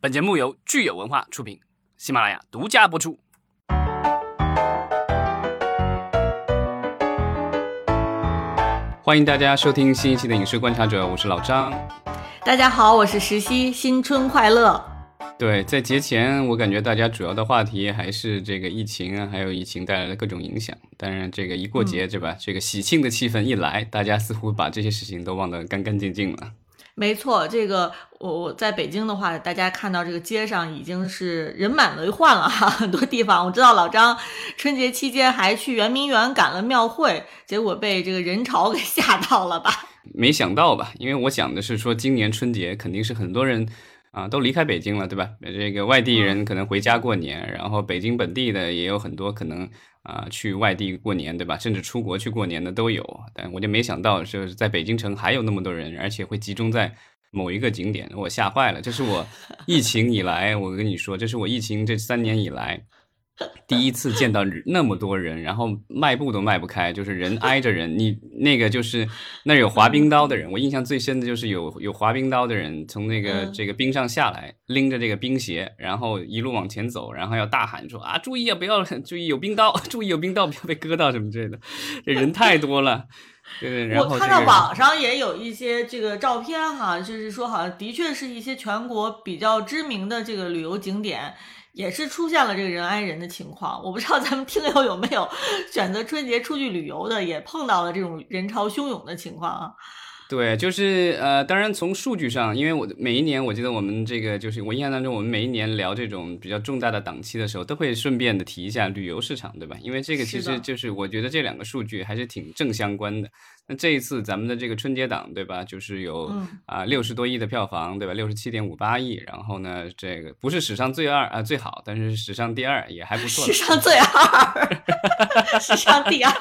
本节目由聚友文化出品，喜马拉雅独家播出。欢迎大家收听新一期的《影视观察者》，我是老张。大家好，我是石溪，新春快乐！对，在节前，我感觉大家主要的话题还是这个疫情啊，还有疫情带来的各种影响。当然，这个一过节，对吧？这个喜庆的气氛一来，大家似乎把这些事情都忘得干干净净了。没错，这个我我在北京的话，大家看到这个街上已经是人满为患了哈，很多地方我知道老张春节期间还去圆明园赶了庙会，结果被这个人潮 给吓到了吧？没想到吧？因为我想的是说，今年春节肯定是很多人啊都离开北京了，对吧？这个外地人可能回家过年，然后北京本地的也有很多可能。啊，去外地过年，对吧？甚至出国去过年的都有，但我就没想到，就是在北京城还有那么多人，而且会集中在某一个景点，我吓坏了。这是我疫情以来，我跟你说，这是我疫情这三年以来。第一次见到那么多人，然后迈步都迈不开，就是人挨着人。你那个就是那有滑冰刀的人，我印象最深的就是有有滑冰刀的人从那个这个冰上下来，拎着这个冰鞋，然后一路往前走，然后要大喊说啊，注意啊，不要注意有冰刀，注意有冰刀，不要被割到什么之类的。这人太多了，对对。然后我看到网上也有一些这个照片哈，就是说好像的确是一些全国比较知名的这个旅游景点。也是出现了这个人挨人的情况，我不知道咱们听友有没有选择春节出去旅游的，也碰到了这种人潮汹涌的情况啊。对，就是呃，当然从数据上，因为我每一年，我记得我们这个就是我印象当中，我们每一年聊这种比较重大的档期的时候，都会顺便的提一下旅游市场，对吧？因为这个其实就是我觉得这两个数据还是挺正相关的。那这一次咱们的这个春节档，对吧？就是有啊六十多亿的票房，对吧？六十七点五八亿，然后呢，这个不是史上最二啊最好，但是史上第二也还不错。史上最二，史上第二。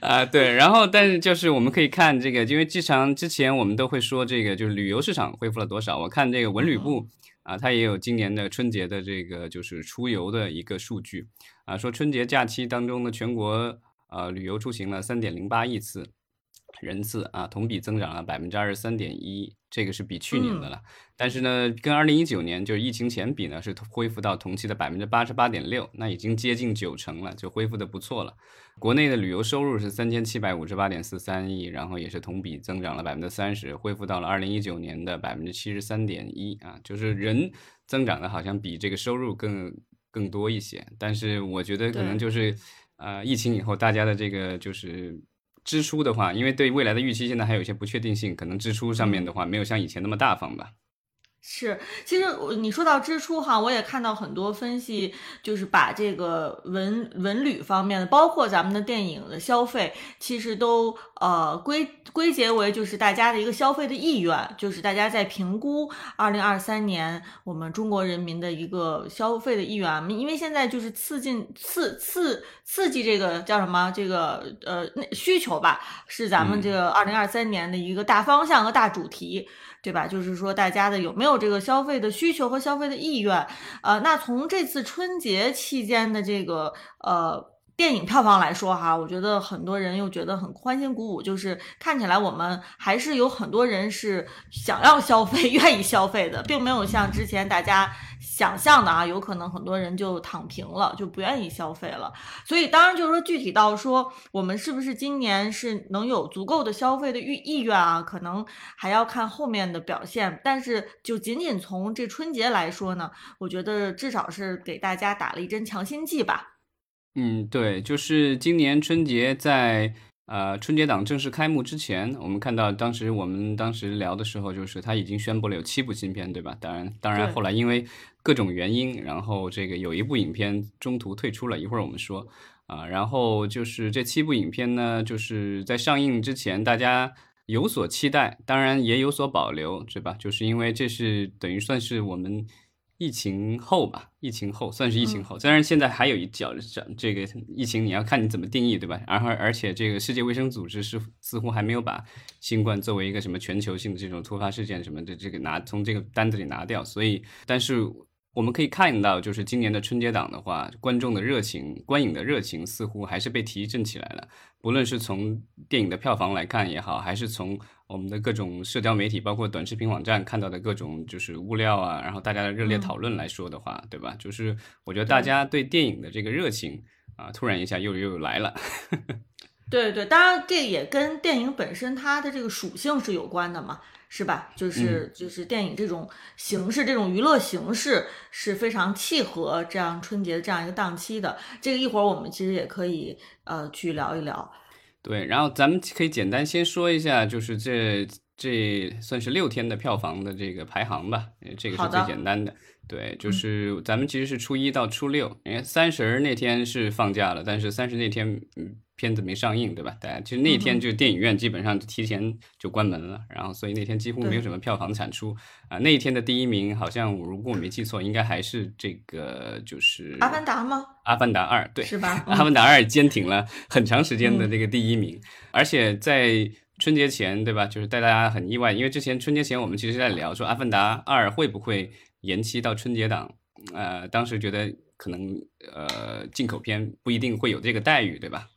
啊，对，然后但是就是我们可以看这个，因为经常之前我们都会说这个，就是旅游市场恢复了多少。我看这个文旅部啊，它也有今年的春节的这个就是出游的一个数据啊，说春节假期当中的全国呃旅游出行了三点零八亿次。人次啊，同比增长了百分之二十三点一，这个是比去年的了。但是呢，跟二零一九年就是疫情前比呢，是恢复到同期的百分之八十八点六，那已经接近九成了，就恢复的不错了。国内的旅游收入是三千七百五十八点四三亿，然后也是同比增长了百分之三十，恢复到了二零一九年的百分之七十三点一啊，就是人增长的好像比这个收入更更多一些。但是我觉得可能就是呃，疫情以后大家的这个就是。支出的话，因为对未来的预期现在还有一些不确定性，可能支出上面的话没有像以前那么大方吧。是，其实你说到支出哈，我也看到很多分析，就是把这个文文旅方面的，包括咱们的电影的消费，其实都呃归归结为就是大家的一个消费的意愿，就是大家在评估二零二三年我们中国人民的一个消费的意愿，因为现在就是刺激刺刺刺激这个叫什么这个呃需求吧，是咱们这个二零二三年的一个大方向和大主题。对吧？就是说，大家的有没有这个消费的需求和消费的意愿？呃，那从这次春节期间的这个呃。电影票房来说，哈，我觉得很多人又觉得很欢欣鼓舞，就是看起来我们还是有很多人是想要消费、愿意消费的，并没有像之前大家想象的啊，有可能很多人就躺平了，就不愿意消费了。所以，当然就是说，具体到说我们是不是今年是能有足够的消费的意意愿啊，可能还要看后面的表现。但是，就仅仅从这春节来说呢，我觉得至少是给大家打了一针强心剂吧。嗯，对，就是今年春节在呃春节档正式开幕之前，我们看到当时我们当时聊的时候，就是他已经宣布了有七部新片，对吧？当然，当然后来因为各种原因，然后这个有一部影片中途退出了，一会儿我们说啊，然后就是这七部影片呢，就是在上映之前大家有所期待，当然也有所保留，对吧？就是因为这是等于算是我们。疫情后吧，疫情后算是疫情后，虽然现在还有一角，这这个疫情你要看你怎么定义，对吧？然后而且这个世界卫生组织是似乎还没有把新冠作为一个什么全球性的这种突发事件什么的这个拿从这个单子里拿掉，所以但是我们可以看到，就是今年的春节档的话，观众的热情、观影的热情似乎还是被提振起来了。不论是从电影的票房来看也好，还是从我们的各种社交媒体，包括短视频网站看到的各种就是物料啊，然后大家的热烈讨论来说的话，对吧？就是我觉得大家对电影的这个热情啊，突然一下又又来了。对对，当然这也跟电影本身它的这个属性是有关的嘛。是吧？就是就是电影这种形式，这种娱乐形式是非常契合这样春节的这样一个档期的。这个一会儿我们其实也可以呃去聊一聊。对，然后咱们可以简单先说一下，就是这这算是六天的票房的这个排行吧。这个是最简单的。对，就是咱们其实是初一到初六，因为三十那天是放假了，但是三十那天嗯。片子没上映，对吧？大家其实那天就电影院基本上提前就关门了，然后所以那天几乎没有什么票房产出啊。那一天的第一名好像我如果我没记错，应该还是这个就是《阿凡达》吗？《阿凡达二》对，是吧？《阿凡达二》坚挺了很长时间的这个第一名，而且在春节前，对吧？就是带大家很意外，因为之前春节前我们其实在聊说《阿凡达二》会不会延期到春节档，呃，当时觉得可能呃进口片不一定会有这个待遇，对吧？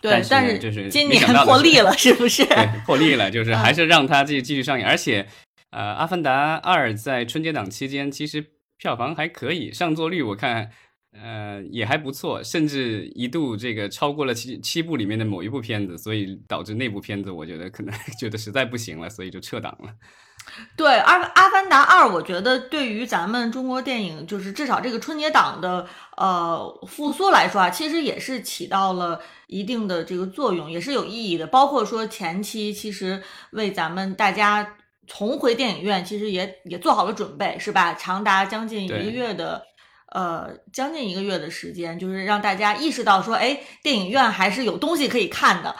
对，但是就是今年破例了，是不是？对，破例了，就是还是让它继续继续上映。而且，呃，《阿凡达二》在春节档期间其实票房还可以，上座率我看，呃，也还不错，甚至一度这个超过了七七部里面的某一部片子，所以导致那部片子我觉得可能 觉得实在不行了，所以就撤档了。对《阿阿凡达二》，我觉得对于咱们中国电影，就是至少这个春节档的呃复苏来说啊，其实也是起到了一定的这个作用，也是有意义的。包括说前期其实为咱们大家重回电影院，其实也也做好了准备，是吧？长达将近一个月的呃将近一个月的时间，就是让大家意识到说，哎，电影院还是有东西可以看的，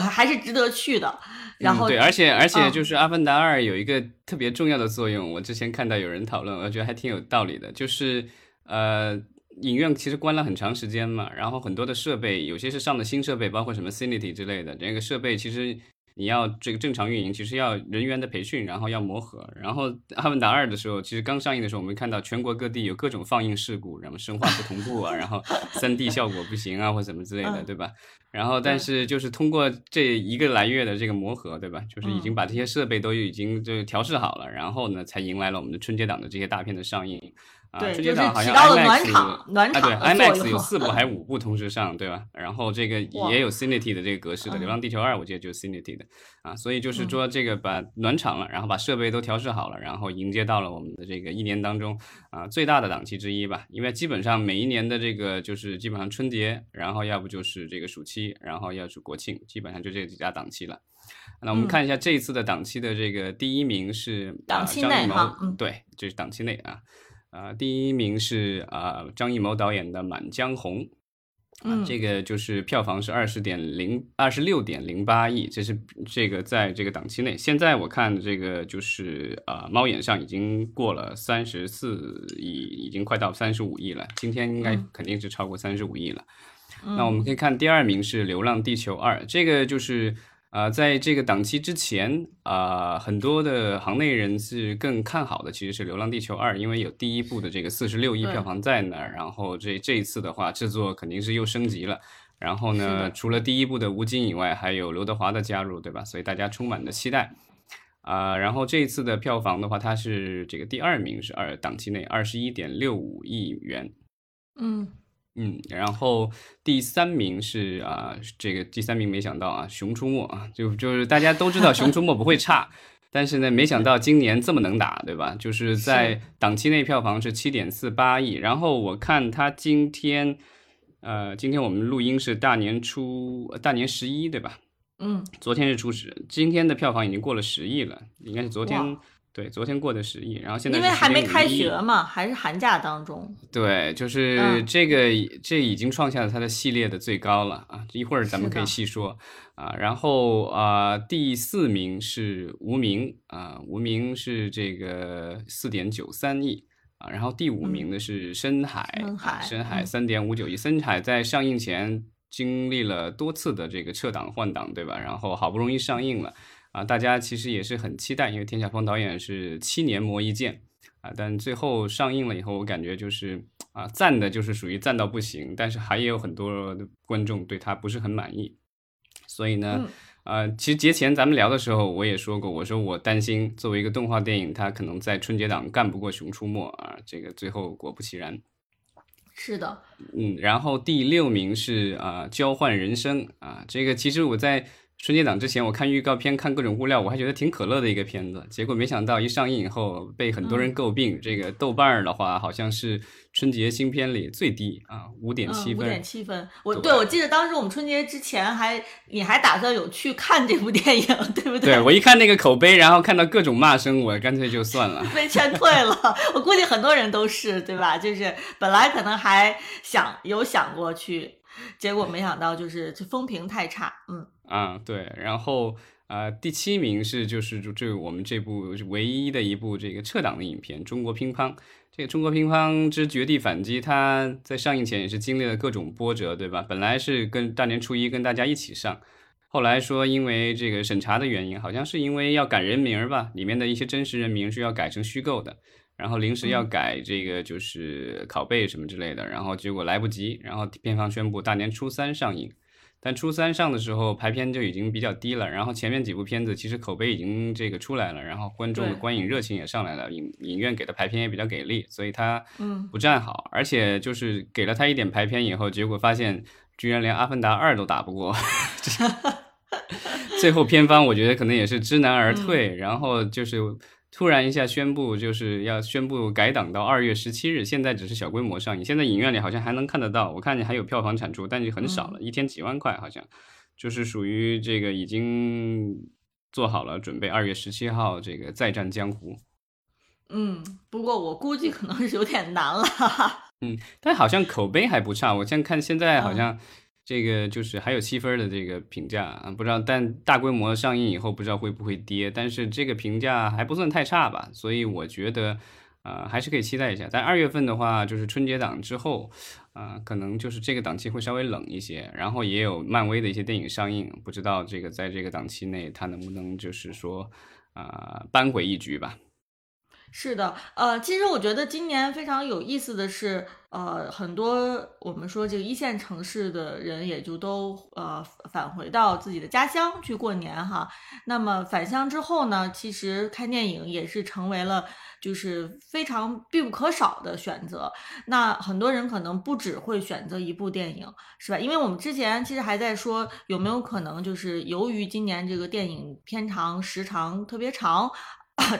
还是值得去的。然后对，而且而且就是《阿凡达二》有一个特别重要的作用，我之前看到有人讨论，我觉得还挺有道理的，就是呃，影院其实关了很长时间嘛，然后很多的设备，有些是上的新设备，包括什么 Cinity 之类的，这个设备其实。你要这个正常运营，其实要人员的培训，然后要磨合。然后《阿凡达二》的时候，其实刚上映的时候，我们看到全国各地有各种放映事故，然后声画不同步啊，然后三 D 效果不行啊，或什么之类的，对吧？然后但是就是通过这一个来月的这个磨合，对吧？就是已经把这些设备都已经就调试好了，然后呢，才迎来了我们的春节档的这些大片的上映。啊，春节档好像 IMAX 暖场，对，IMAX 有四部还是 五部同时上，对吧？然后这个也有 Cinity 的这个格式的，《流浪地球二》我记得就是 Cinity 的啊，所以就是说这个把暖场了，然后把设备都调试好了，然后迎接到了我们的这个一年当中啊最大的档期之一吧。因为基本上每一年的这个就是基本上春节，然后要不就是这个暑期，然后要是国庆，基本上就这几家档期了。那我们看一下这一次的档期的这个第一名是档期内哈，对，这是档期内啊。啊，第一名是啊张艺谋导演的《满江红》，啊，这个就是票房是二十点零二十六点零八亿，这是这个在这个档期内。现在我看这个就是啊猫眼上已经过了三十四亿，已经快到三十五亿了。今天应该肯定是超过三十五亿了。那我们可以看第二名是《流浪地球二》，这个就是。呃，在这个档期之前啊，很多的行内人是更看好的，其实是《流浪地球二》，因为有第一部的这个四十六亿票房在那儿，然后这这一次的话，制作肯定是又升级了。然后呢，除了第一部的吴京以外，还有刘德华的加入，对吧？所以大家充满了期待啊。然后这一次的票房的话，它是这个第二名，是二档期内二十一点六五亿元。嗯。嗯，然后第三名是啊，这个第三名没想到啊，《熊出没》啊，就就是大家都知道《熊出没》不会差，但是呢，没想到今年这么能打，对吧？就是在档期内票房是七点四八亿，然后我看他今天，呃，今天我们录音是大年初大年十一，对吧？嗯，昨天是初十，今天的票房已经过了十亿了，应该是昨天。对，昨天过的十亿，然后现在因为还没开学嘛，还是寒假当中。对，就是这个，这已经创下了它的系列的最高了啊！一会儿咱们可以细说啊。然后啊，第四名是无名啊，无名是这个四点九三亿啊。然后第五名的是深海，深海三点五九亿。深海在上映前经历了多次的这个撤档换档，对吧？然后好不容易上映了。啊，大家其实也是很期待，因为田晓峰导演是七年磨一剑，啊，但最后上映了以后，我感觉就是啊，赞的就是属于赞到不行，但是还有很多观众对他不是很满意，所以呢，呃，其实节前咱们聊的时候，我也说过，我说我担心作为一个动画电影，它可能在春节档干不过《熊出没》啊，这个最后果不其然，是的，嗯，然后第六名是啊，《交换人生》啊，这个其实我在。春节档之前，我看预告片，看各种物料，我还觉得挺可乐的一个片子。结果没想到一上映以后，被很多人诟病。这个豆瓣儿的话，好像是春节新片里最低啊，五点七分。五点七分。我对我记得当时我们春节之前还，你还打算有去看这部电影，对不对？对我一看那个口碑，然后看到各种骂声，我干脆就算了，被劝退了。我估计很多人都是，对吧？就是本来可能还想有想过去。结果没想到就是这风评太差，嗯啊对，然后呃第七名是就是这我们这部唯一的一部这个撤档的影片《中国乒乓》。这个《中国乒乓之绝地反击》，它在上映前也是经历了各种波折，对吧？本来是跟大年初一跟大家一起上，后来说因为这个审查的原因，好像是因为要改人名吧，里面的一些真实人名是要改成虚构的。然后临时要改这个就是拷贝什么之类的，然后结果来不及，然后片方宣布大年初三上映，但初三上的时候排片就已经比较低了，然后前面几部片子其实口碑已经这个出来了，然后观众的观影热情也上来了，影影院给的排片也比较给力，所以他嗯。不站好，而且就是给了他一点排片以后，结果发现居然连《阿凡达二》都打不过，最后片方我觉得可能也是知难而退，然后就是。突然一下宣布，就是要宣布改档到二月十七日。现在只是小规模上映，现在影院里好像还能看得到。我看你还有票房产出，但是很少了，一天几万块，好像就是属于这个已经做好了准备，二月十七号这个再战江湖。嗯，不过我估计可能是有点难了。嗯，但好像口碑还不差。我现在看现在好像。这个就是还有七分的这个评价啊，不知道，但大规模上映以后不知道会不会跌，但是这个评价还不算太差吧，所以我觉得，呃，还是可以期待一下。但二月份的话，就是春节档之后，啊，可能就是这个档期会稍微冷一些，然后也有漫威的一些电影上映，不知道这个在这个档期内它能不能就是说，啊，扳回一局吧。是的，呃，其实我觉得今年非常有意思的是，呃，很多我们说这个一线城市的人也就都呃返回到自己的家乡去过年哈。那么返乡之后呢，其实看电影也是成为了就是非常必不可少的选择。那很多人可能不只会选择一部电影，是吧？因为我们之前其实还在说有没有可能就是由于今年这个电影片长时长特别长。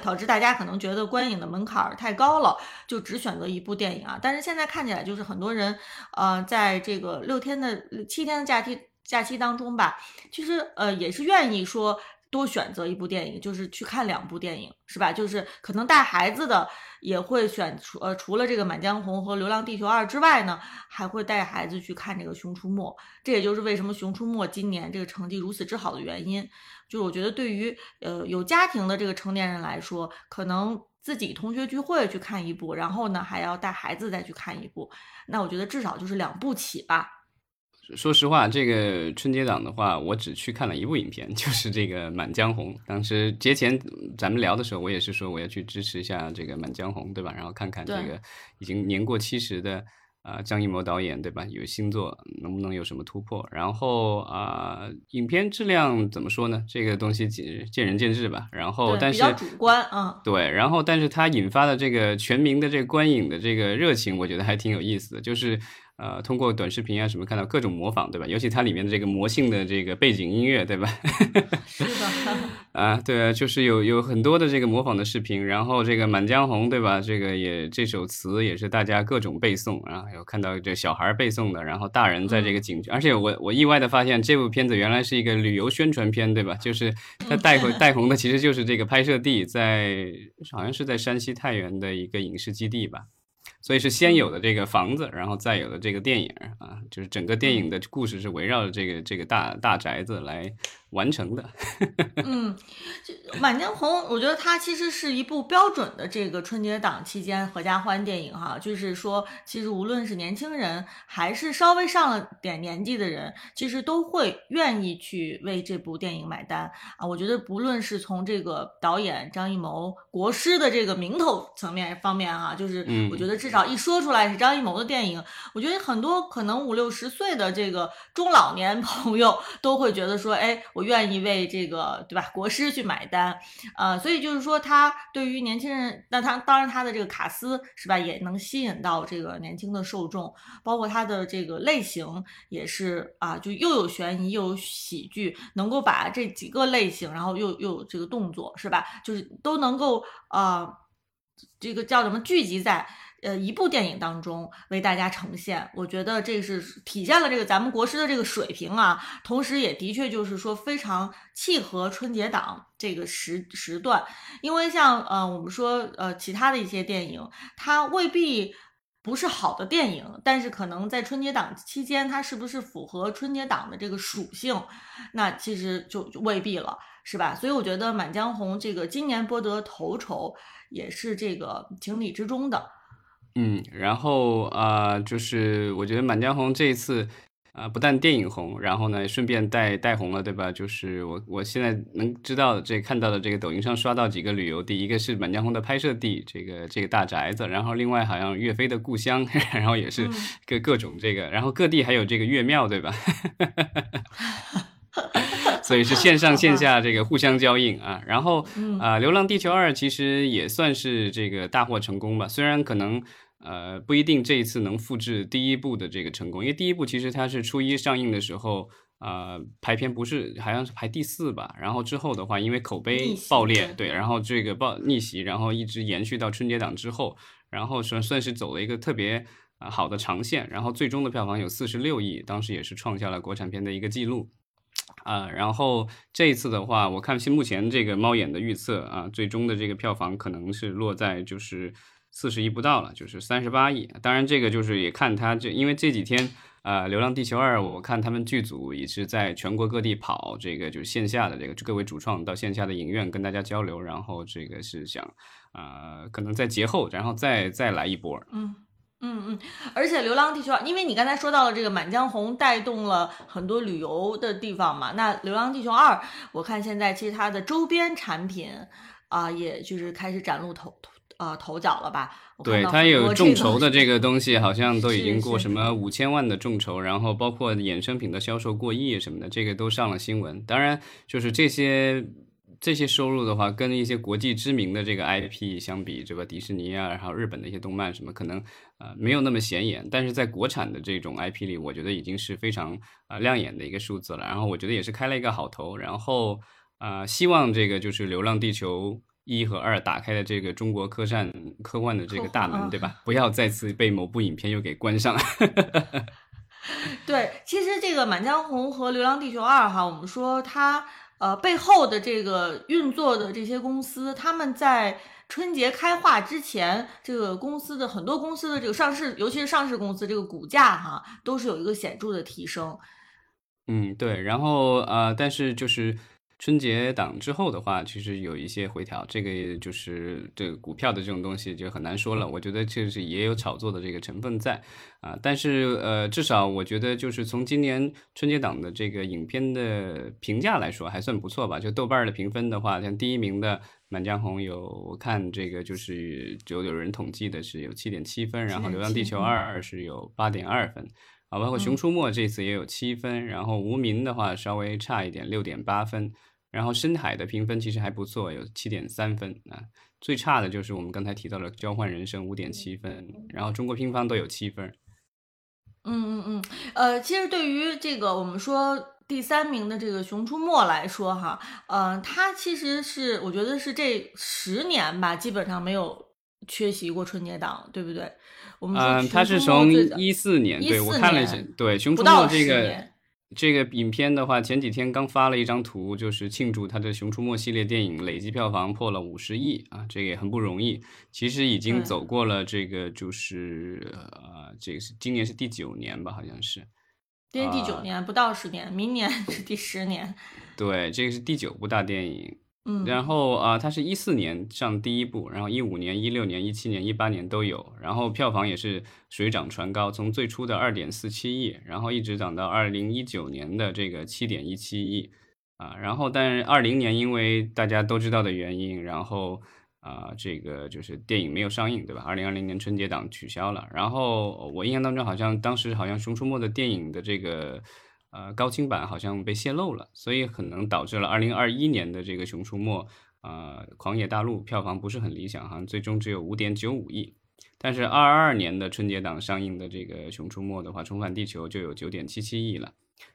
导致大家可能觉得观影的门槛太高了，就只选择一部电影啊。但是现在看起来，就是很多人，呃，在这个六天的七天的假期假期当中吧，其实呃也是愿意说多选择一部电影，就是去看两部电影，是吧？就是可能带孩子的也会选除呃除了这个《满江红》和《流浪地球二》之外呢，还会带孩子去看这个《熊出没》。这也就是为什么《熊出没》今年这个成绩如此之好的原因。就是我觉得，对于呃有家庭的这个成年人来说，可能自己同学聚会去看一部，然后呢还要带孩子再去看一部，那我觉得至少就是两部起吧。说实话，这个春节档的话，我只去看了一部影片，就是这个《满江红》。当时节前咱们聊的时候，我也是说我要去支持一下这个《满江红》，对吧？然后看看这个已经年过七十的。啊，张艺谋导演对吧？有新作，能不能有什么突破？然后啊，影片质量怎么说呢？这个东西见见仁见智吧。然后，但是比较主观啊。对，然后但是它引发的这个全民的这个观影的这个热情，我觉得还挺有意思的，就是。呃，通过短视频啊什么看到各种模仿，对吧？尤其它里面的这个魔性的这个背景音乐，对吧？是的。啊，对啊，就是有有很多的这个模仿的视频，然后这个《满江红》，对吧？这个也这首词也是大家各种背诵，然后有看到这小孩背诵的，然后大人在这个景区，而且我我意外的发现这部片子原来是一个旅游宣传片，对吧？就是它带红带红的其实就是这个拍摄地在好像是在山西太原的一个影视基地吧。所以是先有的这个房子，然后再有的这个电影啊，就是整个电影的故事是围绕着这个这个大大宅子来完成的。嗯，《满江红》我觉得它其实是一部标准的这个春节档期间合家欢电影哈，就是说，其实无论是年轻人还是稍微上了点年纪的人，其实都会愿意去为这部电影买单啊。我觉得不论是从这个导演张艺谋国师的这个名头层面方面哈，就是我觉得至少一说出来是张艺谋的电影，我觉得很多可能五六十岁的这个中老年 朋友都会觉得说，哎，我愿意为这个对吧国师去买单，呃，所以就是说他对于年轻人，那他当然他的这个卡斯是吧，也能吸引到这个年轻的受众，包括他的这个类型也是啊，就又有悬疑又有喜剧，能够把这几个类型，然后又又有这个动作是吧，就是都能够啊，这个叫什么聚集在。呃，一部电影当中为大家呈现，我觉得这是体现了这个咱们国师的这个水平啊，同时也的确就是说非常契合春节档这个时时段，因为像呃我们说呃其他的一些电影，它未必不是好的电影，但是可能在春节档期间，它是不是符合春节档的这个属性，那其实就就未必了，是吧？所以我觉得《满江红》这个今年博得头筹，也是这个情理之中的。嗯，然后啊，就是我觉得《满江红》这一次啊，不但电影红，然后呢，顺便带带红了，对吧？就是我我现在能知道这看到的这个抖音上刷到几个旅游地，一个是《满江红》的拍摄地，这个这个大宅子，然后另外好像岳飞的故乡，然后也是各各种这个，然后各地还有这个岳庙，对吧？所以是线上线下这个互相交映啊，然后啊，《流浪地球二》其实也算是这个大获成功吧。虽然可能呃不一定这一次能复制第一部的这个成功，因为第一部其实它是初一上映的时候啊排片不是好像是排第四吧，然后之后的话因为口碑爆裂，对，然后这个爆逆袭，然后一直延续到春节档之后，然后算算是走了一个特别啊好的长线，然后最终的票房有四十六亿，当时也是创下了国产片的一个记录。啊，然后这一次的话，我看现目前这个猫眼的预测啊，最终的这个票房可能是落在就是四十亿不到了，就是三十八亿。当然，这个就是也看它这，因为这几天啊，《流浪地球二》，我看他们剧组也是在全国各地跑，这个就是线下的这个各位主创到线下的影院跟大家交流，然后这个是想啊，可能在节后，然后再再来一波。嗯。嗯嗯，而且《流浪地球二》，因为你刚才说到了这个《满江红》带动了很多旅游的地方嘛，那《流浪地球二》，我看现在其实它的周边产品啊，也就是开始崭露头头啊头角了吧？对，它有众筹的这个东西，好像都已经过什么五千万的众筹，然后包括衍生品的销售过亿什么的，这个都上了新闻。当然，就是这些。这些收入的话，跟一些国际知名的这个 IP 相比，对吧？迪士尼啊，然后日本的一些动漫什么，可能呃没有那么显眼。但是在国产的这种 IP 里，我觉得已经是非常啊亮眼的一个数字了。然后我觉得也是开了一个好头。然后啊，希望这个就是《流浪地球》一和二打开的这个中国科幻科幻的这个大门，对吧？不要再次被某部影片又给关上。对，其实这个《满江红》和《流浪地球二》哈，我们说它。呃，背后的这个运作的这些公司，他们在春节开化之前，这个公司的很多公司的这个上市，尤其是上市公司，这个股价哈，都是有一个显著的提升。嗯，对。然后呃，但是就是。春节档之后的话，其实有一些回调，这个就是这个股票的这种东西就很难说了。我觉得确实也有炒作的这个成分在啊，但是呃，至少我觉得就是从今年春节档的这个影片的评价来说，还算不错吧。就豆瓣的评分的话，像第一名的《满江红》有，我看这个就是就有人统计的是有七点七分，然后《流浪地球二》是有八点二分。啊，包括《熊出没》这次也有七分，然后《无名》的话稍微差一点，六点八分。然后深海的评分其实还不错，有七点三分啊。最差的就是我们刚才提到的《交换人生》五点七分，然后中国乒乓都有七分。嗯嗯嗯，呃，其实对于这个我们说第三名的这个《熊出没》来说哈，呃，它其实是我觉得是这十年吧，基本上没有缺席过春节档，对不对？我们嗯，它是从一四年，对我看了一下，对《熊出没》这个。这个影片的话，前几天刚发了一张图，就是庆祝他的《熊出没》系列电影累计票房破了五十亿啊，这个也很不容易。其实已经走过了这个，就是呃，这个是今年是第九年吧，好像是。今年第九年，不到十年，明年是第十年。对，这个是第九部大电影。嗯，然后啊，它是一四年上第一部，然后一五年、一六年、一七年、一八年都有，然后票房也是水涨船高，从最初的二点四七亿，然后一直涨到二零一九年的这个七点一七亿啊。然后，但是二零年因为大家都知道的原因，然后啊，这个就是电影没有上映，对吧？二零二零年春节档取消了。然后我印象当中，好像当时好像《熊出没》的电影的这个。呃，高清版好像被泄露了，所以可能导致了二零二一年的这个《熊出没》呃，《狂野大陆》票房不是很理想，好像最终只有五点九五亿。但是二二年的春节档上映的这个《熊出没》的话，《重返地球》就有九点七七亿了。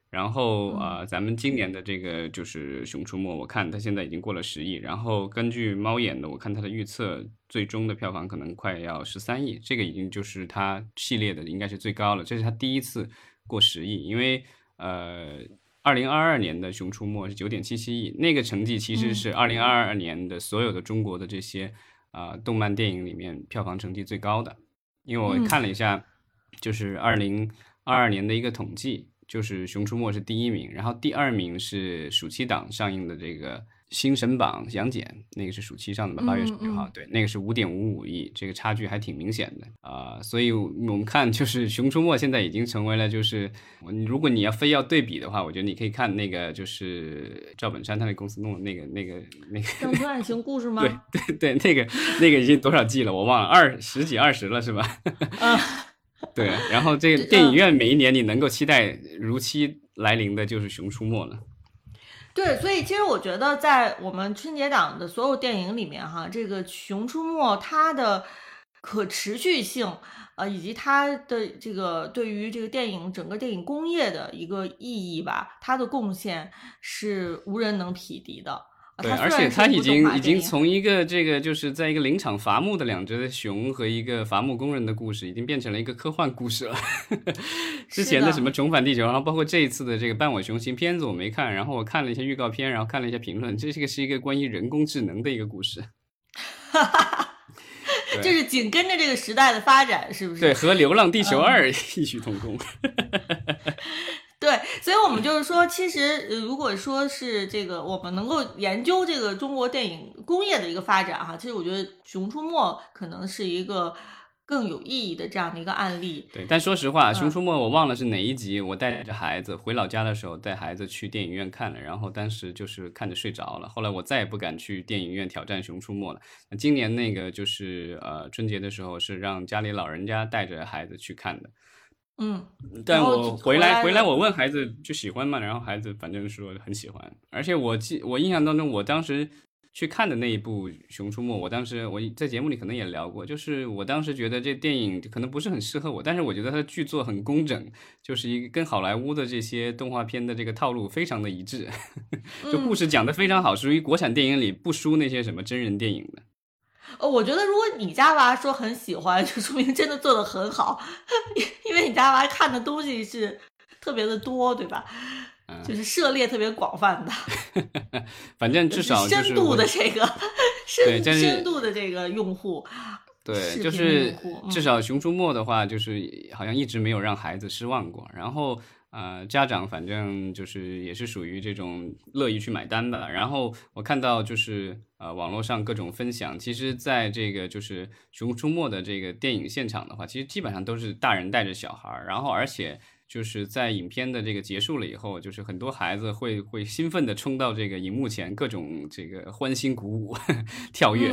然后啊，咱们今年的这个就是《熊出没》，我看它现在已经过了十亿。然后根据猫眼的，我看它的预测，最终的票房可能快要十三亿，这个已经就是它系列的应该是最高了。这是它第一次过十亿，因为。呃，二零二二年的《熊出没》是九点七七亿，那个成绩其实是二零二二年的所有的中国的这些啊动漫电影里面票房成绩最高的。因为我看了一下，就是二零二二年的一个统计，就是《熊出没》是第一名，然后第二名是暑期档上映的这个。新神榜杨戬那个是暑期上的吧？八月十九号，对，那个是五点五五亿，这个差距还挺明显的啊。所以我们看，就是《熊出没》现在已经成为了，就是如果你要非要对比的话，我觉得你可以看那个，就是赵本山他那公司弄的那个、那个、那个乡村爱情故事 吗？对对对，那个那个已经多少季了，我忘了，二十几二十了是吧？啊，对。然后这个电影院每一年你能够期待如期来临的，就是《熊出没》了。对，所以其实我觉得，在我们春节档的所有电影里面，哈，这个《熊出没》它的可持续性，呃，以及它的这个对于这个电影整个电影工业的一个意义吧，它的贡献是无人能匹敌的。对，而且他已经已经从一个这个就是在一个林场伐木的两只熊和一个伐木工人的故事，已经变成了一个科幻故事了。之前的什么重返地球，然后包括这一次的这个伴我熊心片子我没看，然后我看了一下预告片，然后看了一下评论，这是个是一个关于人工智能的一个故事。哈哈，就是紧跟着这个时代的发展，是不是？对，和《流浪地球二》异曲同工。对，所以，我们就是说，其实，如果说是这个，我们能够研究这个中国电影工业的一个发展，哈，其实我觉得《熊出没》可能是一个更有意义的这样的一个案例。对，但说实话，《熊出没》我忘了是哪一集，我带着孩子回老家的时候，带孩子去电影院看了，然后当时就是看着睡着了，后来我再也不敢去电影院挑战《熊出没》了。那今年那个就是呃春节的时候，是让家里老人家带着孩子去看的。嗯，但我回来回来，我问孩子就喜欢嘛，然后孩子反正说很喜欢，而且我记我印象当中，我当时去看的那一部《熊出没》，我当时我在节目里可能也聊过，就是我当时觉得这电影可能不是很适合我，但是我觉得它的剧作很工整，就是一个跟好莱坞的这些动画片的这个套路非常的一致，就故事讲的非常好，属于国产电影里不输那些什么真人电影的。呃，我觉得如果你家娃说很喜欢，就说明真的做的很好，因为你家娃看的东西是特别的多，对吧？就是涉猎特别广泛的。反正至少深度的这个深深度的这个用户。对，就是至少《熊出没》的话，就是好像一直没有让孩子失望过。然后。呃，家长反正就是也是属于这种乐意去买单的。然后我看到就是呃网络上各种分享，其实在这个就是《熊出没》的这个电影现场的话，其实基本上都是大人带着小孩儿。然后而且就是在影片的这个结束了以后，就是很多孩子会会兴奋的冲到这个荧幕前，各种这个欢欣鼓舞 跳跃。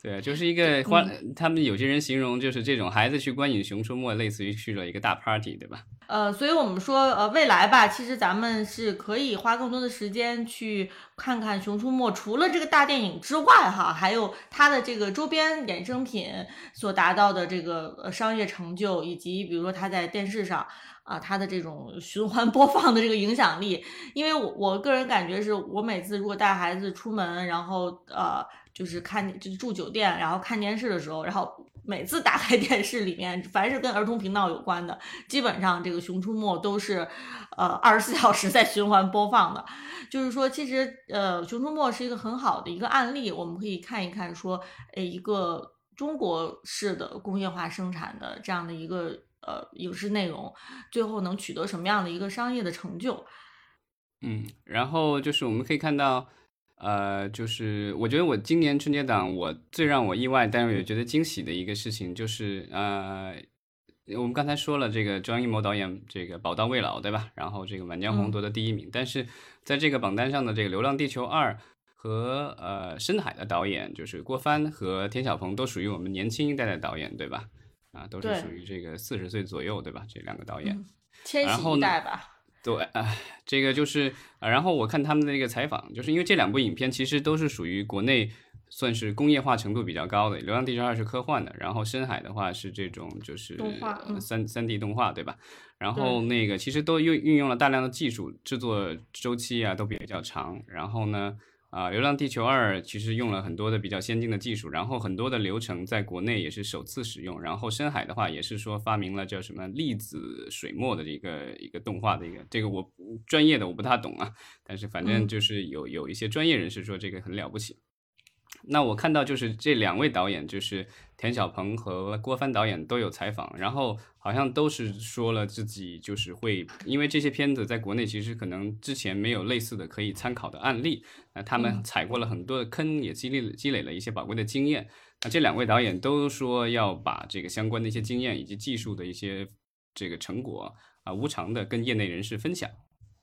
对，就是一个欢，他们有些人形容就是这种孩子去观影《熊出没》，类似于去了一个大 party，对吧？呃，所以我们说，呃，未来吧，其实咱们是可以花更多的时间去看看《熊出没》，除了这个大电影之外，哈，还有它的这个周边衍生品所达到的这个商业成就，以及比如说它在电视上啊，它的这种循环播放的这个影响力。因为我我个人感觉是，我每次如果带孩子出门，然后呃。就是看，就是住酒店，然后看电视的时候，然后每次打开 电视里面，凡是跟儿童频道有关的，基本上这个《熊出没》都是，呃，二十四小时在循环播放的。就是说，其实呃，《熊出没》是一个很好的一个案例，我们可以看一看，说，诶，一个中国式的工业化生产的这样的一个呃影视内容，最后能取得什么样的一个商业的成就。嗯，然后就是我们可以看到，呃，就是我觉得我今年春节档我最让我意外，但是也觉得惊喜的一个事情就是呃。我们刚才说了，这个张艺谋导演这个宝刀未老，对吧？然后这个《满江红》夺得第一名，但是在这个榜单上的这个《流浪地球二》和呃深海的导演就是郭帆和田晓鹏，都属于我们年轻一代的导演，对吧？啊，都是属于这个四十岁左右，对吧？这两个导演，千禧一代吧。对，啊，这个就是啊，然后我看他们的那个采访，就是因为这两部影片其实都是属于国内。算是工业化程度比较高的，《流浪地球二》是科幻的，然后《深海》的话是这种就是三三 D 动画，对吧？然后那个其实都运运用了大量的技术，制作周期啊都比较长。然后呢，啊，《流浪地球二》其实用了很多的比较先进的技术，然后很多的流程在国内也是首次使用。然后《深海》的话也是说发明了叫什么粒子水墨的一个一个动画的一个，这个我专业的我不大懂啊，但是反正就是有有一些专业人士说这个很了不起。那我看到就是这两位导演，就是田晓鹏和郭帆导演都有采访，然后好像都是说了自己就是会，因为这些片子在国内其实可能之前没有类似的可以参考的案例，那他们踩过了很多的坑，也积累积累了一些宝贵的经验。那这两位导演都说要把这个相关的一些经验以及技术的一些这个成果啊，无偿的跟业内人士分享，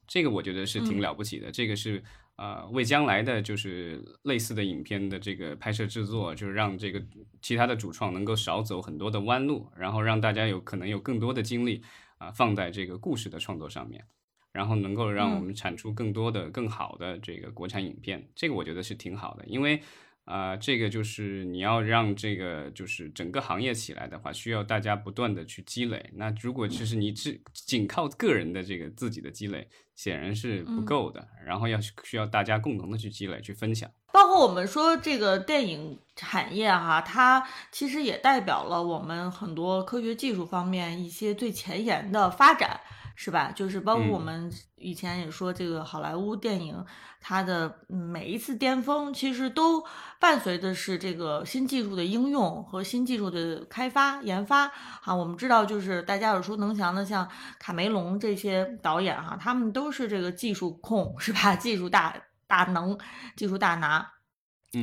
这个我觉得是挺了不起的，这个是。呃，为将来的就是类似的影片的这个拍摄制作，就是让这个其他的主创能够少走很多的弯路，然后让大家有可能有更多的精力啊放在这个故事的创作上面，然后能够让我们产出更多的更好的这个国产影片，这个我觉得是挺好的，因为。啊，这个就是你要让这个就是整个行业起来的话，需要大家不断的去积累。那如果其实你只仅靠个人的这个自己的积累，显然是不够的。然后要需要大家共同的去积累、去分享。包括我们说这个电影产业哈，它其实也代表了我们很多科学技术方面一些最前沿的发展。是吧？就是包括我们以前也说，这个好莱坞电影它的每一次巅峰，其实都伴随的是这个新技术的应用和新技术的开发研发。啊，我们知道，就是大家耳熟能详的，像卡梅隆这些导演哈，他们都是这个技术控，是吧？技术大大能，技术大拿。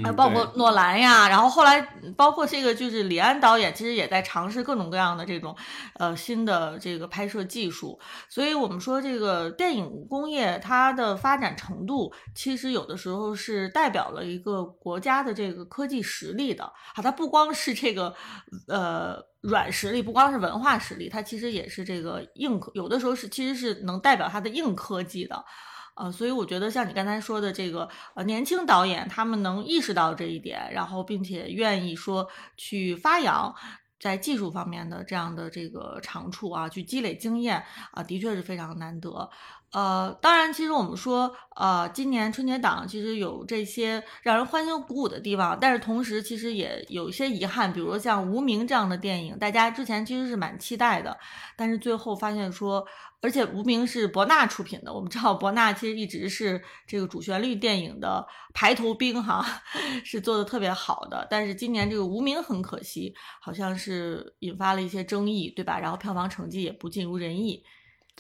还包括诺兰呀，然后后来包括这个就是李安导演，其实也在尝试各种各样的这种呃新的这个拍摄技术。所以我们说这个电影工业它的发展程度，其实有的时候是代表了一个国家的这个科技实力的啊。它不光是这个呃软实力，不光是文化实力，它其实也是这个硬科，有的时候是其实是能代表它的硬科技的。呃，所以我觉得像你刚才说的这个呃年轻导演，他们能意识到这一点，然后并且愿意说去发扬在技术方面的这样的这个长处啊，去积累经验啊，的确是非常难得。呃，当然，其实我们说，呃，今年春节档其实有这些让人欢欣鼓舞的地方，但是同时其实也有一些遗憾，比如说像《无名》这样的电影，大家之前其实是蛮期待的，但是最后发现说，而且《无名》是博纳出品的，我们知道博纳其实一直是这个主旋律电影的排头兵哈，是做的特别好的，但是今年这个《无名》很可惜，好像是引发了一些争议，对吧？然后票房成绩也不尽如人意。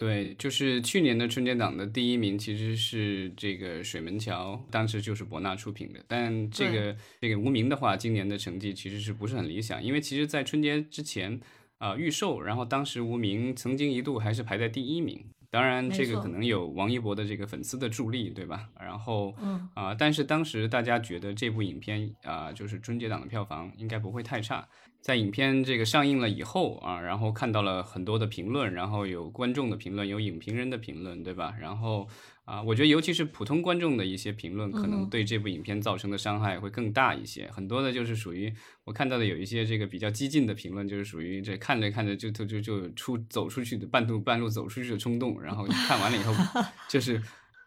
对，就是去年的春节档的第一名其实是这个《水门桥》，当时就是博纳出品的。但这个这个无名的话，今年的成绩其实是不是很理想？因为其实，在春节之前啊预售，然后当时无名曾经一度还是排在第一名。当然，这个可能有王一博的这个粉丝的助力，对吧？然后，嗯啊，但是当时大家觉得这部影片啊，就是春节档的票房应该不会太差。在影片这个上映了以后啊，然后看到了很多的评论，然后有观众的评论，有影评人的评论，对吧？然后啊，我觉得尤其是普通观众的一些评论，可能对这部影片造成的伤害会更大一些。很多的就是属于我看到的有一些这个比较激进的评论，就是属于这看着看着就就就就出走出去的半路半路走出去的冲动，然后看完了以后 就是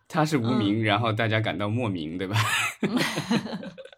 他是无名，然后大家感到莫名，对吧？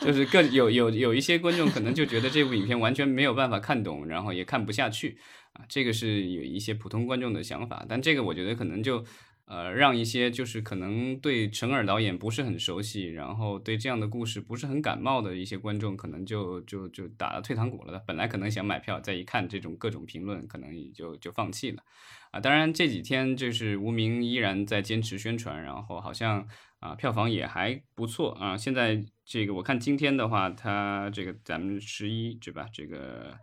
就是各有有有一些观众可能就觉得这部影片完全没有办法看懂，然后也看不下去啊，这个是有一些普通观众的想法，但这个我觉得可能就呃，让一些就是可能对陈耳导演不是很熟悉，然后对这样的故事不是很感冒的一些观众，可能就就就打了退堂鼓了。本来可能想买票，再一看这种各种评论，可能也就就放弃了。啊，当然这几天就是无名依然在坚持宣传，然后好像啊票房也还不错啊。现在这个我看今天的话，它这个咱们十一对吧？这个。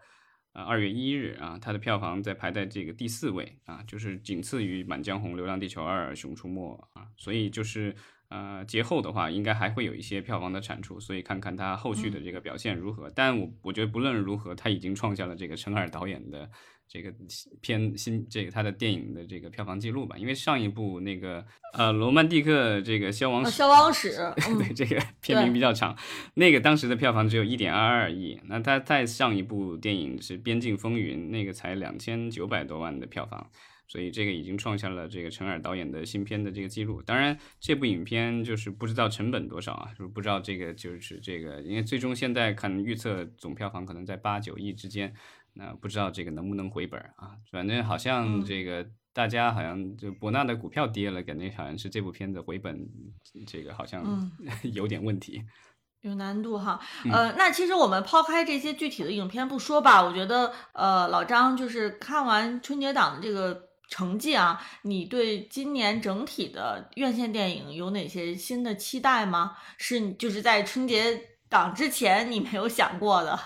啊，二月一日啊，它的票房在排在这个第四位啊，就是仅次于《满江红》《流浪地球二》《熊出没》啊，所以就是呃节后的话，应该还会有一些票房的产出，所以看看它后续的这个表现如何。但我我觉得不论如何，它已经创下了这个陈耳导演的。这个片新这个他的电影的这个票房记录吧，因为上一部那个呃《罗曼蒂克》这个消亡史，消亡史，对这个片名比较长，那个当时的票房只有一点二二亿。那他再上一部电影是《边境风云》，那个才两千九百多万的票房，所以这个已经创下了这个陈耳导演的新片的这个记录。当然，这部影片就是不知道成本多少啊，就是不知道这个就是这个，因为最终现在看预测总票房可能在八九亿之间。那不知道这个能不能回本啊？反正好像这个大家好像就博纳的股票跌了，感觉好像是这部片子回本，这个好像 有点问题，有难度哈。呃，那其实我们抛开这些具体的影片不说吧，我觉得呃，老张就是看完春节档的这个成绩啊，你对今年整体的院线电影有哪些新的期待吗？是就是在春节档之前你没有想过的？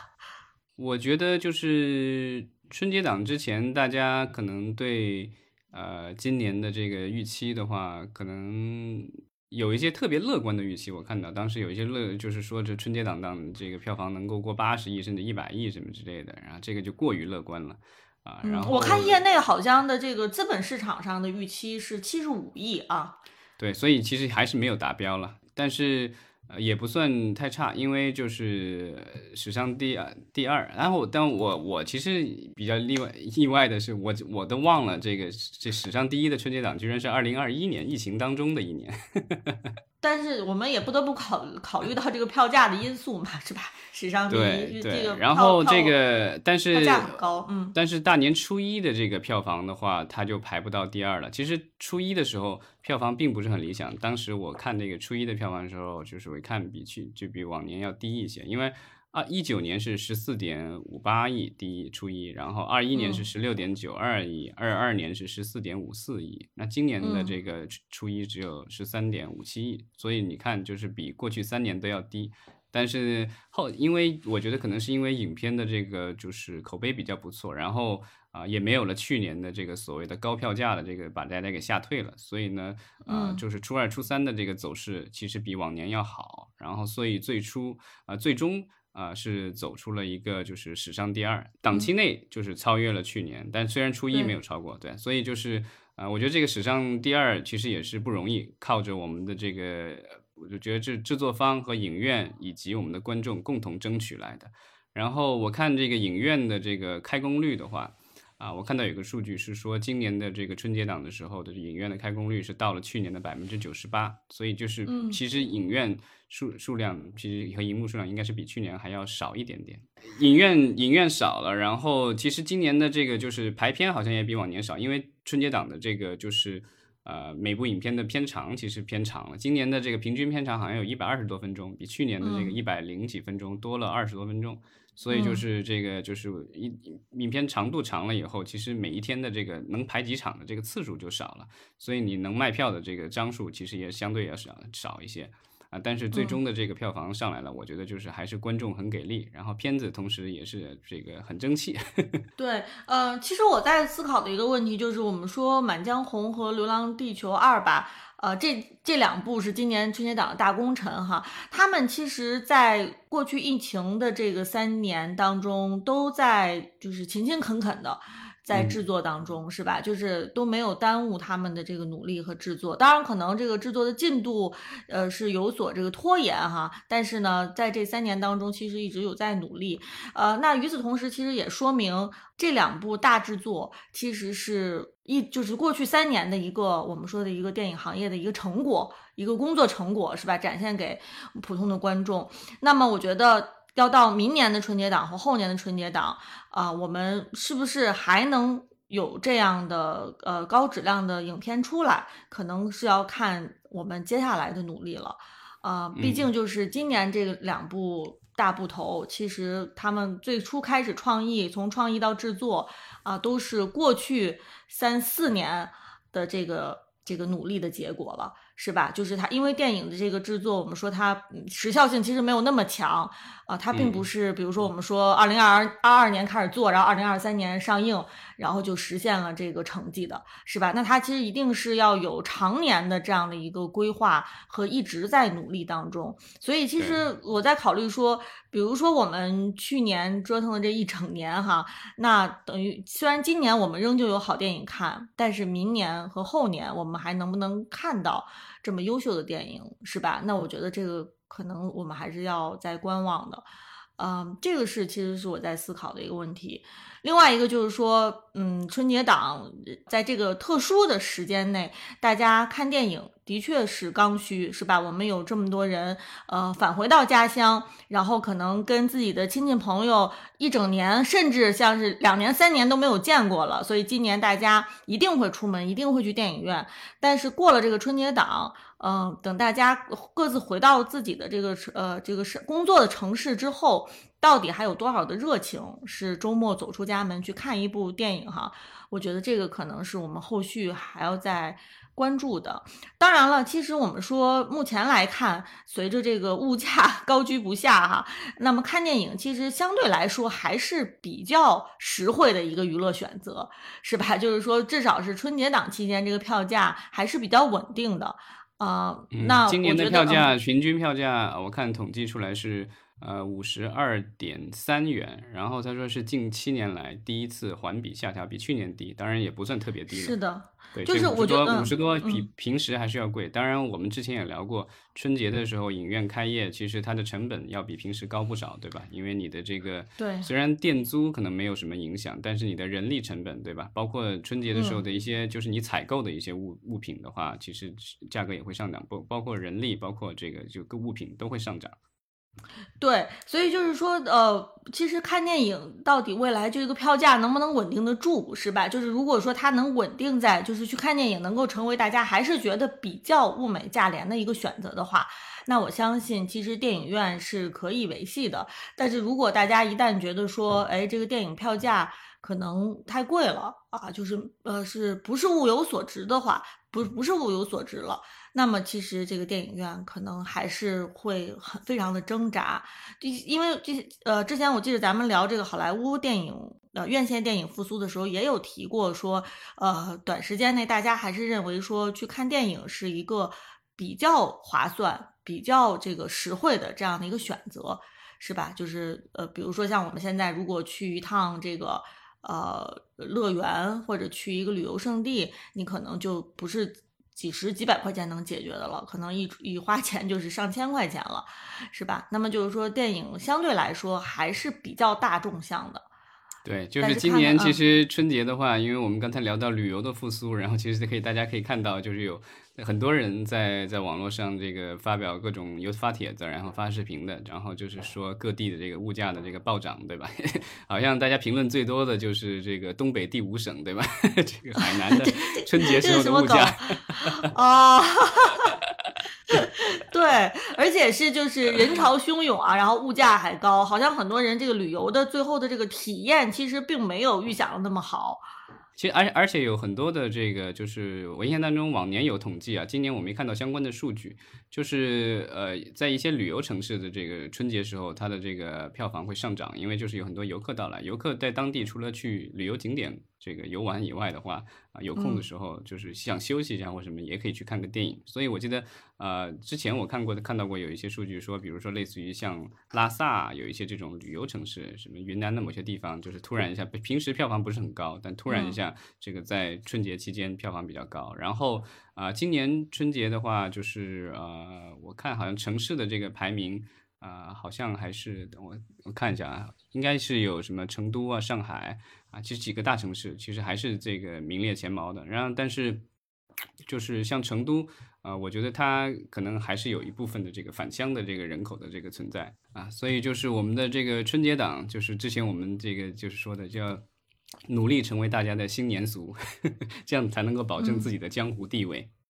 我觉得就是春节档之前，大家可能对呃今年的这个预期的话，可能有一些特别乐观的预期。我看到当时有一些乐，就是说这春节档档这个票房能够过八十亿甚至一百亿什么之类的，然后这个就过于乐观了啊。然后我看业内好像的这个资本市场上的预期是七十五亿啊。对，所以其实还是没有达标了，但是。也不算太差，因为就是史上第二第二。然后，但我我其实比较例外意外的是，我我都忘了这个这史上第一的春节档居然是二零二一年疫情当中的一年。但是我们也不得不考考虑到这个票价的因素嘛，是吧？史上第一，这个然后这个但是票价很高，嗯。但是大年初一的这个票房的话，它就排不到第二了。其实初一的时候票房并不是很理想，当时我看那个初一的票房的时候，就是我看比去就比往年要低一些，因为。啊，一九年是十四点五八亿，第一初一，然后二一年是十六点九二亿，二二年是十四点五四亿，那今年的这个初一只有十三点五七亿，所以你看，就是比过去三年都要低。但是后，因为我觉得可能是因为影片的这个就是口碑比较不错，然后啊也没有了去年的这个所谓的高票价的这个把大家给吓退了，所以呢，啊就是初二初三的这个走势其实比往年要好，然后所以最初啊最终。啊，是走出了一个就是史上第二，档期内就是超越了去年，但虽然初一没有超过，对，所以就是啊，我觉得这个史上第二其实也是不容易，靠着我们的这个，我就觉得制制作方和影院以及我们的观众共同争取来的。然后我看这个影院的这个开工率的话。啊，我看到有个数据是说，今年的这个春节档的时候的影院的开工率是到了去年的百分之九十八，所以就是其实影院数数量其实和荧幕数量应该是比去年还要少一点点。影院影院少了，然后其实今年的这个就是排片好像也比往年少，因为春节档的这个就是呃每部影片的片长其实偏长了，今年的这个平均片长好像有一百二十多分钟，比去年的这个一百零几分钟多了二十多分钟。所以就是这个，就是一影片长度长了以后，其实每一天的这个能排几场的这个次数就少了，所以你能卖票的这个张数其实也相对要少少一些啊。但是最终的这个票房上来了，我觉得就是还是观众很给力，然后片子同时也是这个很争气。对，呃，其实我在思考的一个问题就是，我们说《满江红》和《流浪地球二》吧。呃，这这两部是今年春节档的大功臣哈，他们其实在过去疫情的这个三年当中，都在就是勤勤恳恳的。在制作当中是吧？就是都没有耽误他们的这个努力和制作。当然，可能这个制作的进度，呃，是有所这个拖延哈。但是呢，在这三年当中，其实一直有在努力。呃，那与此同时，其实也说明这两部大制作其实是一就是过去三年的一个我们说的一个电影行业的一个成果，一个工作成果是吧？展现给普通的观众。那么，我觉得。要到明年的春节档和后年的春节档啊，我们是不是还能有这样的呃高质量的影片出来，可能是要看我们接下来的努力了。呃，毕竟就是今年这两部大部头，其实他们最初开始创意，从创意到制作啊，都是过去三四年的这个这个努力的结果了。是吧？就是它，因为电影的这个制作，我们说它时效性其实没有那么强啊，它并不是，比如说我们说二零二二二年开始做，然后二零二三年上映，然后就实现了这个成绩的，是吧？那它其实一定是要有常年的这样的一个规划和一直在努力当中。所以其实我在考虑说，比如说我们去年折腾的这一整年哈，那等于虽然今年我们仍旧有好电影看，但是明年和后年我们还能不能看到？这么优秀的电影是吧？那我觉得这个可能我们还是要在观望的，嗯，这个是其实是我在思考的一个问题。另外一个就是说，嗯，春节档在这个特殊的时间内，大家看电影的确是刚需，是吧？我们有这么多人，呃，返回到家乡，然后可能跟自己的亲戚朋友一整年，甚至像是两年、三年都没有见过了，所以今年大家一定会出门，一定会去电影院。但是过了这个春节档，嗯，等大家各自回到自己的这个呃这个是工作的城市之后。到底还有多少的热情是周末走出家门去看一部电影哈？我觉得这个可能是我们后续还要再关注的。当然了，其实我们说目前来看，随着这个物价 高居不下哈，那么看电影其实相对来说还是比较实惠的一个娱乐选择，是吧？就是说，至少是春节档期间这个票价还是比较稳定的啊。那今年的票价平均票价，我看统计出来是。呃，五十二点三元，然后他说是近七年来第一次环比下调，比去年低，当然也不算特别低了。是的，对，就是五十多，五十多比平时还是要贵。当然，我们之前也聊过，春节的时候影院开业，其实它的成本要比平时高不少，对吧？因为你的这个，对，虽然店租可能没有什么影响，但是你的人力成本，对吧？包括春节的时候的一些，就是你采购的一些物物品的话，其实价格也会上涨，包包括人力，包括这个就各物品都会上涨。对，所以就是说，呃，其实看电影到底未来这个票价能不能稳定得住，是吧？就是如果说它能稳定在，就是去看电影能够成为大家还是觉得比较物美价廉的一个选择的话，那我相信其实电影院是可以维系的。但是如果大家一旦觉得说，哎，这个电影票价可能太贵了啊，就是呃，是不是物有所值的话，不不是物有所值了。那么其实这个电影院可能还是会很非常的挣扎，就因为这呃之前我记得咱们聊这个好莱坞电影呃院线电影复苏的时候也有提过说，呃短时间内大家还是认为说去看电影是一个比较划算、比较这个实惠的这样的一个选择，是吧？就是呃比如说像我们现在如果去一趟这个呃乐园或者去一个旅游胜地，你可能就不是。几十几百块钱能解决的了，可能一一花钱就是上千块钱了，是吧？那么就是说，电影相对来说还是比较大众向的。对，就是今年其实春节的话，因为我们刚才聊到旅游的复苏，然后其实可以大家可以看到，就是有。很多人在在网络上这个发表各种有发帖子，然后发视频的，然后就是说各地的这个物价的这个暴涨，对吧？好像大家评论最多的就是这个东北第五省，对吧？这个海南的 春节时候的物价。哦，对，而且是就是人潮汹涌啊，然后物价还高，好像很多人这个旅游的最后的这个体验其实并没有预想的那么好。其实，而且而且有很多的这个，就是我印象当中往年有统计啊，今年我没看到相关的数据，就是呃，在一些旅游城市的这个春节时候，它的这个票房会上涨，因为就是有很多游客到来，游客在当地除了去旅游景点。这个游玩以外的话啊，有空的时候就是想休息一下或什么，也可以去看个电影。所以我记得，呃，之前我看过的看到过有一些数据说，比如说类似于像拉萨有一些这种旅游城市，什么云南的某些地方，就是突然一下，平时票房不是很高，但突然一下这个在春节期间票房比较高。然后啊，今年春节的话，就是呃，我看好像城市的这个排名啊，好像还是等我我看一下啊，应该是有什么成都啊、上海。啊，其实几个大城市其实还是这个名列前茅的。然后，但是就是像成都啊，我觉得它可能还是有一部分的这个返乡的这个人口的这个存在啊。所以就是我们的这个春节档，就是之前我们这个就是说的叫努力成为大家的新年俗，这样才能够保证自己的江湖地位。嗯，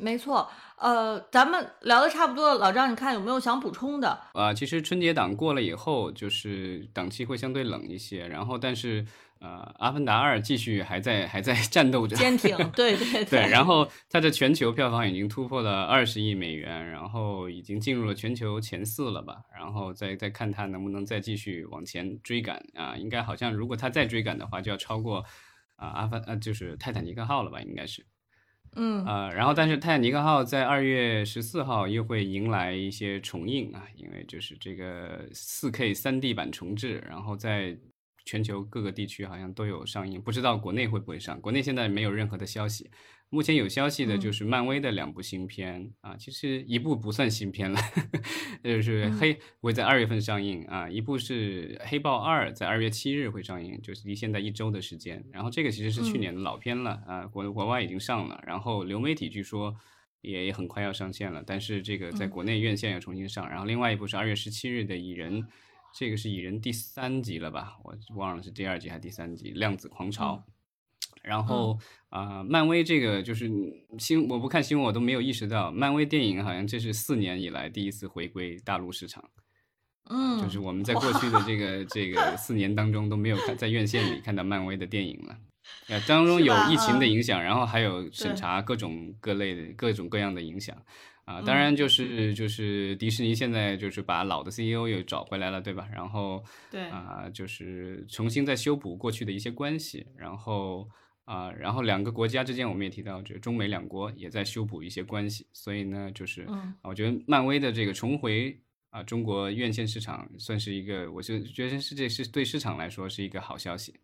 没错。呃，咱们聊的差不多了，老张，你看有没有想补充的？啊，其实春节档过了以后，就是档期会相对冷一些，然后但是呃，《阿凡达二》继续还在还在战斗着，坚挺，对对对。然后它的全球票房已经突破了二十亿美元，然后已经进入了全球前四了吧？然后再再看它能不能再继续往前追赶啊？应该好像如果它再追赶的话，就要超过啊阿凡呃就是泰坦尼克号了吧？应该是。嗯呃，然后但是泰坦尼克号在二月十四号又会迎来一些重映啊，因为就是这个四 K 三 D 版重置，然后在全球各个地区好像都有上映，不知道国内会不会上，国内现在没有任何的消息。目前有消息的就是漫威的两部新片啊，其实一部不算新片了，就是黑会在二月份上映啊，一部是黑豹二在二月七日会上映，就是离现在一周的时间。然后这个其实是去年的老片了啊，国国外已经上了，然后流媒体据说也也很快要上线了，但是这个在国内院线要重新上。然后另外一部是二月十七日的蚁人，这个是蚁人第三集了吧？我忘了是第二集还是第三集，量子狂潮。然后啊，漫威这个就是新，我不看新闻我都没有意识到，漫威电影好像这是四年以来第一次回归大陆市场。嗯，就是我们在过去的这个这个四年当中都没有看在院线里看到漫威的电影了。啊，当中有疫情的影响，然后还有审查各种各类的各种各样的影响。啊，当然就是就是迪士尼现在就是把老的 CEO 又找回来了，对吧？然后对啊，就是重新再修补过去的一些关系，然后。啊，然后两个国家之间，我们也提到，就是中美两国也在修补一些关系，所以呢，就是我觉得漫威的这个重回啊中国院线市场，算是一个，我就觉得是这是对市场来说是一个好消息。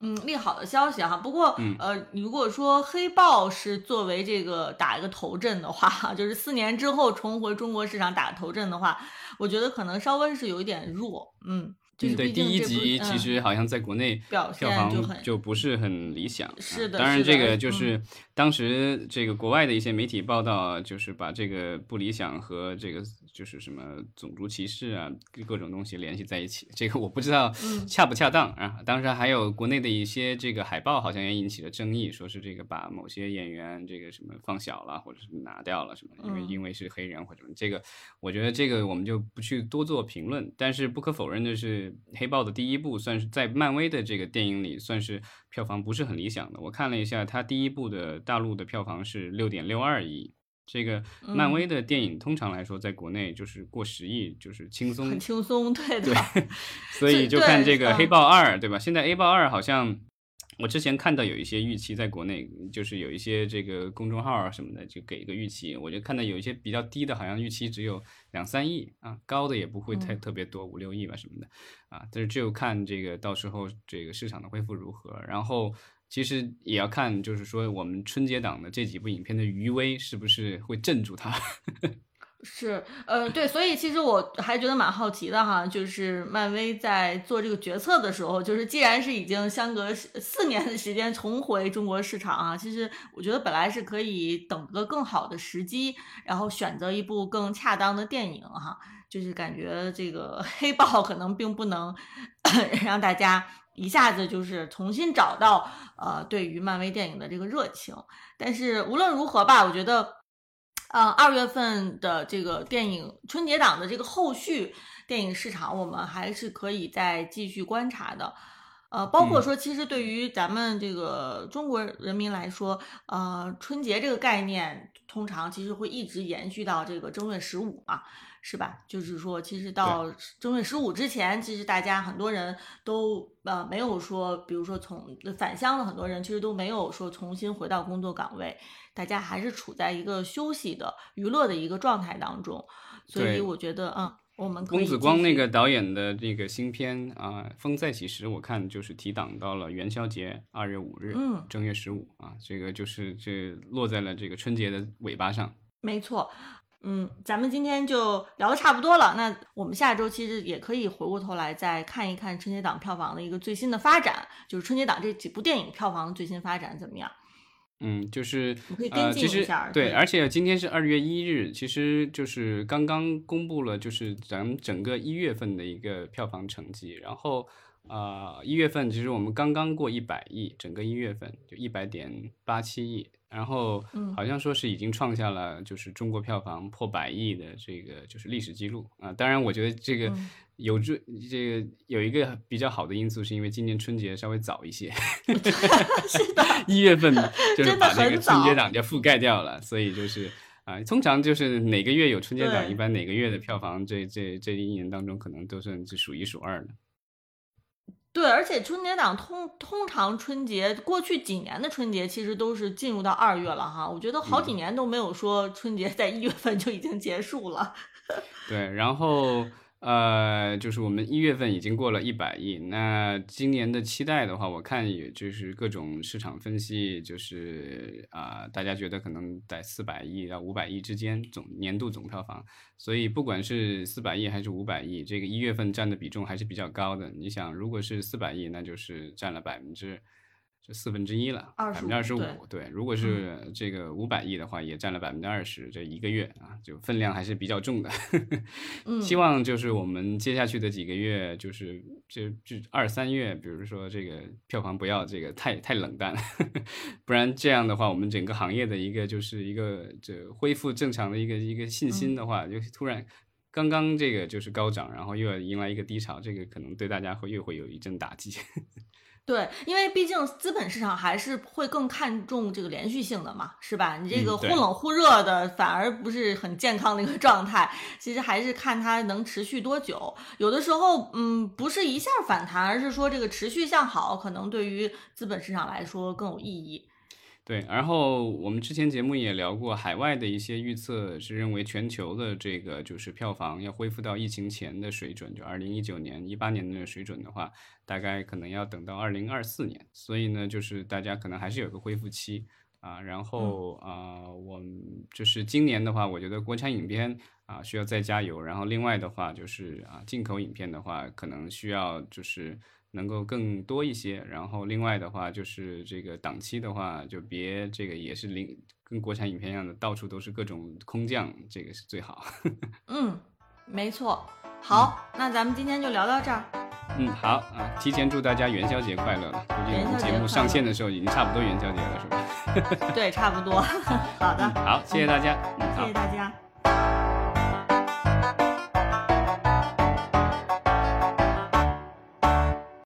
嗯，利好的消息哈。不过，呃，如果说黑豹是作为这个打一个头阵的话，就是四年之后重回中国市场打头阵的话，我觉得可能稍微是有一点弱，嗯。对，第一集其实好像在国内票房就不是很理想。是的，当然这个就是当时这个国外的一些媒体报道，就是把这个不理想和这个就是什么种族歧视啊各种东西联系在一起。这个我不知道恰不恰当啊。当时还有国内的一些这个海报好像也引起了争议，说是这个把某些演员这个什么放小了，或者是拿掉了什么，因为因为是黑人或者什么。这个我觉得这个我们就不去多做评论。但是不可否认的是。黑豹的第一部算是在漫威的这个电影里算是票房不是很理想的。我看了一下，它第一部的大陆的票房是六点六二亿。这个漫威的电影通常来说在国内就是过十亿，就是轻松，很轻松，对 对。所以就看这个黑豹二，对吧？现在黑豹二好像。我之前看到有一些预期在国内，就是有一些这个公众号啊什么的，就给一个预期。我就看到有一些比较低的，好像预期只有两三亿啊，高的也不会太特别多，五六亿吧什么的啊。但是只有看这个到时候这个市场的恢复如何，然后其实也要看，就是说我们春节档的这几部影片的余威是不是会镇住它。是，呃，对，所以其实我还觉得蛮好奇的哈，就是漫威在做这个决策的时候，就是既然是已经相隔四年的时间重回中国市场啊，其实我觉得本来是可以等个更好的时机，然后选择一部更恰当的电影哈，就是感觉这个黑豹可能并不能 让大家一下子就是重新找到呃对于漫威电影的这个热情，但是无论如何吧，我觉得。呃，二月份的这个电影春节档的这个后续电影市场，我们还是可以再继续观察的。呃，包括说，其实对于咱们这个中国人民来说，呃，春节这个概念通常其实会一直延续到这个正月十五嘛，是吧？就是说，其实到正月十五之前，其实大家很多人都呃没有说，比如说从返乡的很多人，其实都没有说重新回到工作岗位。大家还是处在一个休息的、娱乐的一个状态当中，所以我觉得，嗯，我们公子光那个导演的这个新片啊，《风再起时》，我看就是提档到了元宵节二月五日，嗯，正月十五啊，这个就是这落在了这个春节的尾巴上。没错，嗯，咱们今天就聊的差不多了，那我们下周其实也可以回过头来再看一看春节档票房的一个最新的发展，就是春节档这几部电影票房最新发展怎么样？嗯，就是呃，其实对，而且今天是二月一日，其实就是刚刚公布了，就是咱们整个一月份的一个票房成绩。然后呃，一月份其实我们刚刚过一百亿，整个一月份就一百点八七亿，然后好像说是已经创下了就是中国票房破百亿的这个就是历史记录啊。当然，我觉得这个有这这个有一个比较好的因素，是因为今年春节稍微早一些 是的，一月份 就是把这个春节档就覆盖掉了，所以就是啊，通常就是哪个月有春节档，一般哪个月的票房这这这一年当中可能都算是数一数二的。对，而且春节档通通常春节过去几年的春节其实都是进入到二月了哈，我觉得好几年都没有说春节在一月份就已经结束了。对，然后。呃，就是我们一月份已经过了一百亿，那今年的期待的话，我看也就是各种市场分析，就是啊，大家觉得可能在四百亿到五百亿之间总年度总票房，所以不管是四百亿还是五百亿，这个一月份占的比重还是比较高的。你想，如果是四百亿，那就是占了百分之。就四分之一了，百分之二十五。对，如果是这个五百亿的话，也占了百分之二十。这一个月啊，就分量还是比较重的。希望就是我们接下去的几个月，就是这这二三月，比如说这个票房不要这个太太冷淡，不然这样的话，我们整个行业的一个就是一个这恢复正常的一个一个信心的话，就突然刚刚这个就是高涨，然后又要迎来一个低潮，这个可能对大家会又会有一阵打击。对，因为毕竟资本市场还是会更看重这个连续性的嘛，是吧？你这个忽冷忽热的，反而不是很健康的一个 状态。其实还是看它能持续多久。有的时候，嗯，不是一下反弹，而是说这个持续向好，可能对于资本市场来说更有意义。对，然后我们之前节目也聊过，海外的一些预测是认为全球的这个就是票房要恢复到疫情前的水准，就二零一九年、一八年的水准的话，大概可能要等到二零二四年。所以呢，就是大家可能还是有个恢复期啊。然后啊，我们就是今年的话，我觉得国产影片啊需要再加油。然后另外的话就是啊，进口影片的话，可能需要就是。能够更多一些，然后另外的话就是这个档期的话，就别这个也是零跟国产影片一样的，到处都是各种空降，这个是最好。嗯，没错。好，那咱们今天就聊到这儿。嗯，好啊，提前祝大家元宵节快乐了。估计我们节目上线的时候已经差不多元宵节了，是吧？对，差不多。好的。好，谢谢大家。谢谢大家。